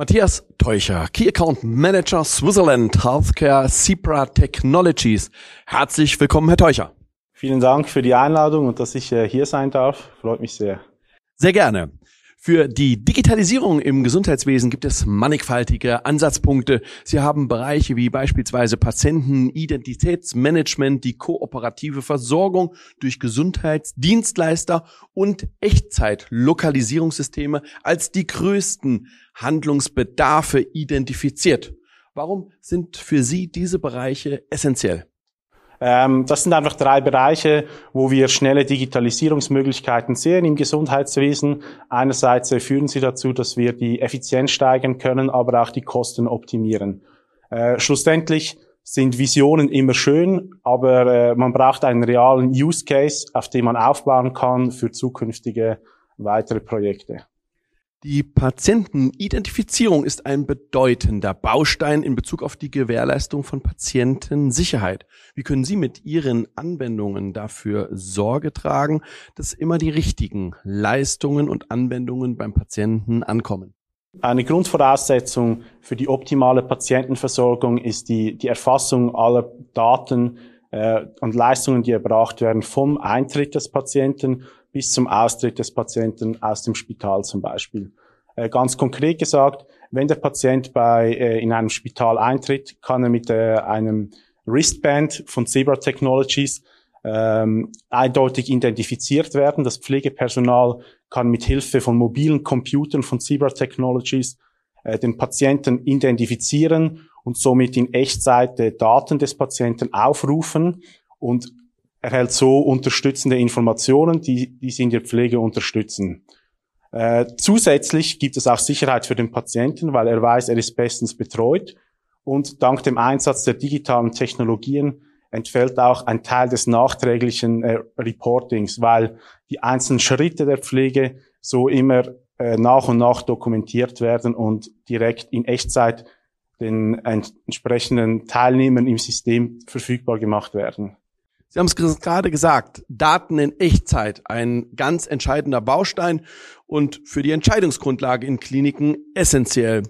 Matthias Teucher, Key Account Manager Switzerland Healthcare Cipra Technologies. Herzlich willkommen, Herr Teucher. Vielen Dank für die Einladung und dass ich äh, hier sein darf. Freut mich sehr. Sehr gerne. Für die Digitalisierung im Gesundheitswesen gibt es mannigfaltige Ansatzpunkte. Sie haben Bereiche wie beispielsweise Patientenidentitätsmanagement, die kooperative Versorgung durch Gesundheitsdienstleister und Echtzeitlokalisierungssysteme als die größten Handlungsbedarfe identifiziert. Warum sind für Sie diese Bereiche essentiell? Ähm, das sind einfach drei Bereiche, wo wir schnelle Digitalisierungsmöglichkeiten sehen im Gesundheitswesen. Einerseits äh, führen sie dazu, dass wir die Effizienz steigern können, aber auch die Kosten optimieren. Äh, schlussendlich sind Visionen immer schön, aber äh, man braucht einen realen Use Case, auf dem man aufbauen kann für zukünftige weitere Projekte. Die Patientenidentifizierung ist ein bedeutender Baustein in Bezug auf die Gewährleistung von Patientensicherheit. Wie können Sie mit Ihren Anwendungen dafür Sorge tragen, dass immer die richtigen Leistungen und Anwendungen beim Patienten ankommen? Eine Grundvoraussetzung für die optimale Patientenversorgung ist die, die Erfassung aller Daten äh, und Leistungen, die erbracht werden vom Eintritt des Patienten bis zum Austritt des Patienten aus dem Spital zum Beispiel. Äh, ganz konkret gesagt, wenn der Patient bei, äh, in einem Spital eintritt, kann er mit äh, einem Wristband von Zebra Technologies ähm, eindeutig identifiziert werden. Das Pflegepersonal kann mit Hilfe von mobilen Computern von Zebra Technologies äh, den Patienten identifizieren und somit in Echtzeit Daten des Patienten aufrufen und erhält so unterstützende Informationen, die, die sie in der Pflege unterstützen. Äh, zusätzlich gibt es auch Sicherheit für den Patienten, weil er weiß, er ist bestens betreut. Und dank dem Einsatz der digitalen Technologien entfällt auch ein Teil des nachträglichen äh, Reportings, weil die einzelnen Schritte der Pflege so immer äh, nach und nach dokumentiert werden und direkt in Echtzeit den entsprechenden Teilnehmern im System verfügbar gemacht werden. Sie haben es gerade gesagt, Daten in Echtzeit, ein ganz entscheidender Baustein und für die Entscheidungsgrundlage in Kliniken essentiell.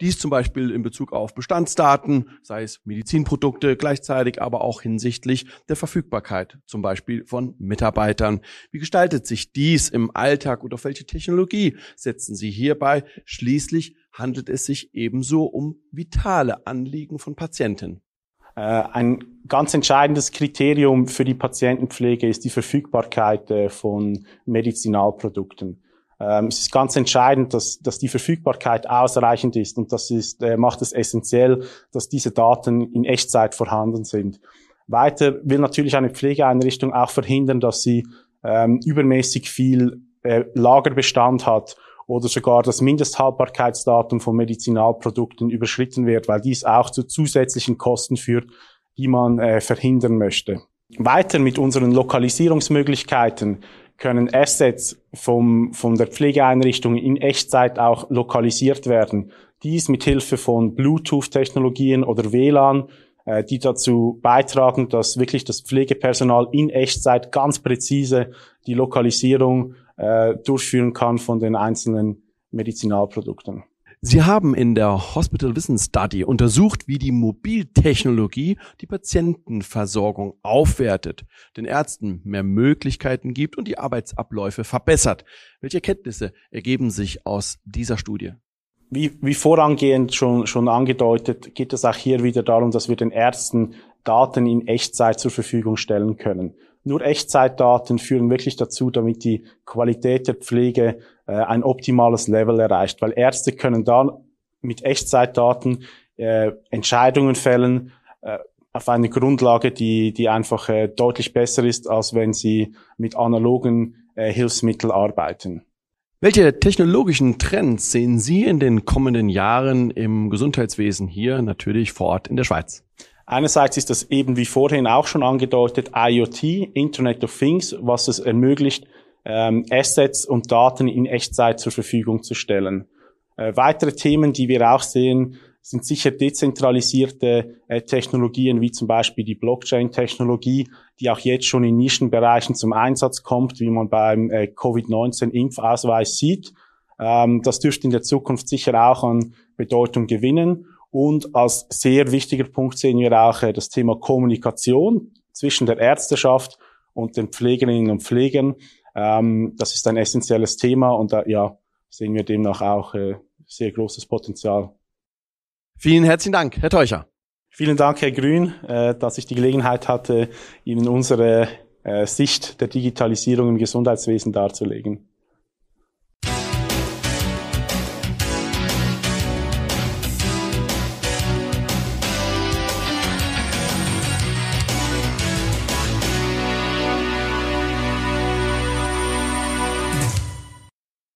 Dies zum Beispiel in Bezug auf Bestandsdaten, sei es Medizinprodukte, gleichzeitig aber auch hinsichtlich der Verfügbarkeit, zum Beispiel von Mitarbeitern. Wie gestaltet sich dies im Alltag und auf welche Technologie setzen Sie hierbei? Schließlich handelt es sich ebenso um vitale Anliegen von Patienten. Äh, ein ganz entscheidendes Kriterium für die Patientenpflege ist die Verfügbarkeit äh, von Medizinalprodukten. Ähm, es ist ganz entscheidend, dass, dass die Verfügbarkeit ausreichend ist und das ist, äh, macht es essentiell, dass diese Daten in Echtzeit vorhanden sind. Weiter will natürlich eine Pflegeeinrichtung auch verhindern, dass sie ähm, übermäßig viel äh, Lagerbestand hat oder sogar das Mindesthaltbarkeitsdatum von Medizinalprodukten überschritten wird, weil dies auch zu zusätzlichen Kosten führt, die man äh, verhindern möchte. Weiter mit unseren Lokalisierungsmöglichkeiten können Assets vom, von der Pflegeeinrichtung in Echtzeit auch lokalisiert werden. Dies mit Hilfe von Bluetooth-Technologien oder WLAN, äh, die dazu beitragen, dass wirklich das Pflegepersonal in Echtzeit ganz präzise die Lokalisierung äh, durchführen kann von den einzelnen Medizinalprodukten. Sie haben in der Hospital Vision Study untersucht, wie die Mobiltechnologie die Patientenversorgung aufwertet, den Ärzten mehr Möglichkeiten gibt und die Arbeitsabläufe verbessert. Welche Erkenntnisse ergeben sich aus dieser Studie? Wie, wie vorangehend schon, schon angedeutet, geht es auch hier wieder darum, dass wir den Ärzten Daten in Echtzeit zur Verfügung stellen können. Nur Echtzeitdaten führen wirklich dazu, damit die Qualität der Pflege äh, ein optimales Level erreicht, weil Ärzte können dann mit Echtzeitdaten äh, Entscheidungen fällen äh, auf eine Grundlage, die, die einfach äh, deutlich besser ist, als wenn sie mit analogen äh, Hilfsmitteln arbeiten. Welche technologischen Trends sehen Sie in den kommenden Jahren im Gesundheitswesen hier natürlich vor Ort in der Schweiz? Einerseits ist das eben wie vorhin auch schon angedeutet IoT, Internet of Things, was es ermöglicht, ähm, Assets und Daten in Echtzeit zur Verfügung zu stellen. Äh, weitere Themen, die wir auch sehen, sind sicher dezentralisierte äh, Technologien wie zum Beispiel die Blockchain-Technologie, die auch jetzt schon in Nischenbereichen zum Einsatz kommt, wie man beim äh, Covid-19-Impfausweis sieht. Ähm, das dürfte in der Zukunft sicher auch an Bedeutung gewinnen. Und als sehr wichtiger Punkt sehen wir auch äh, das Thema Kommunikation zwischen der Ärzteschaft und den Pflegerinnen und Pflegern. Ähm, das ist ein essentielles Thema und da ja, sehen wir demnach auch äh, sehr großes Potenzial. Vielen herzlichen Dank, Herr Teucher. Vielen Dank, Herr Grün, äh, dass ich die Gelegenheit hatte, Ihnen unsere äh, Sicht der Digitalisierung im Gesundheitswesen darzulegen.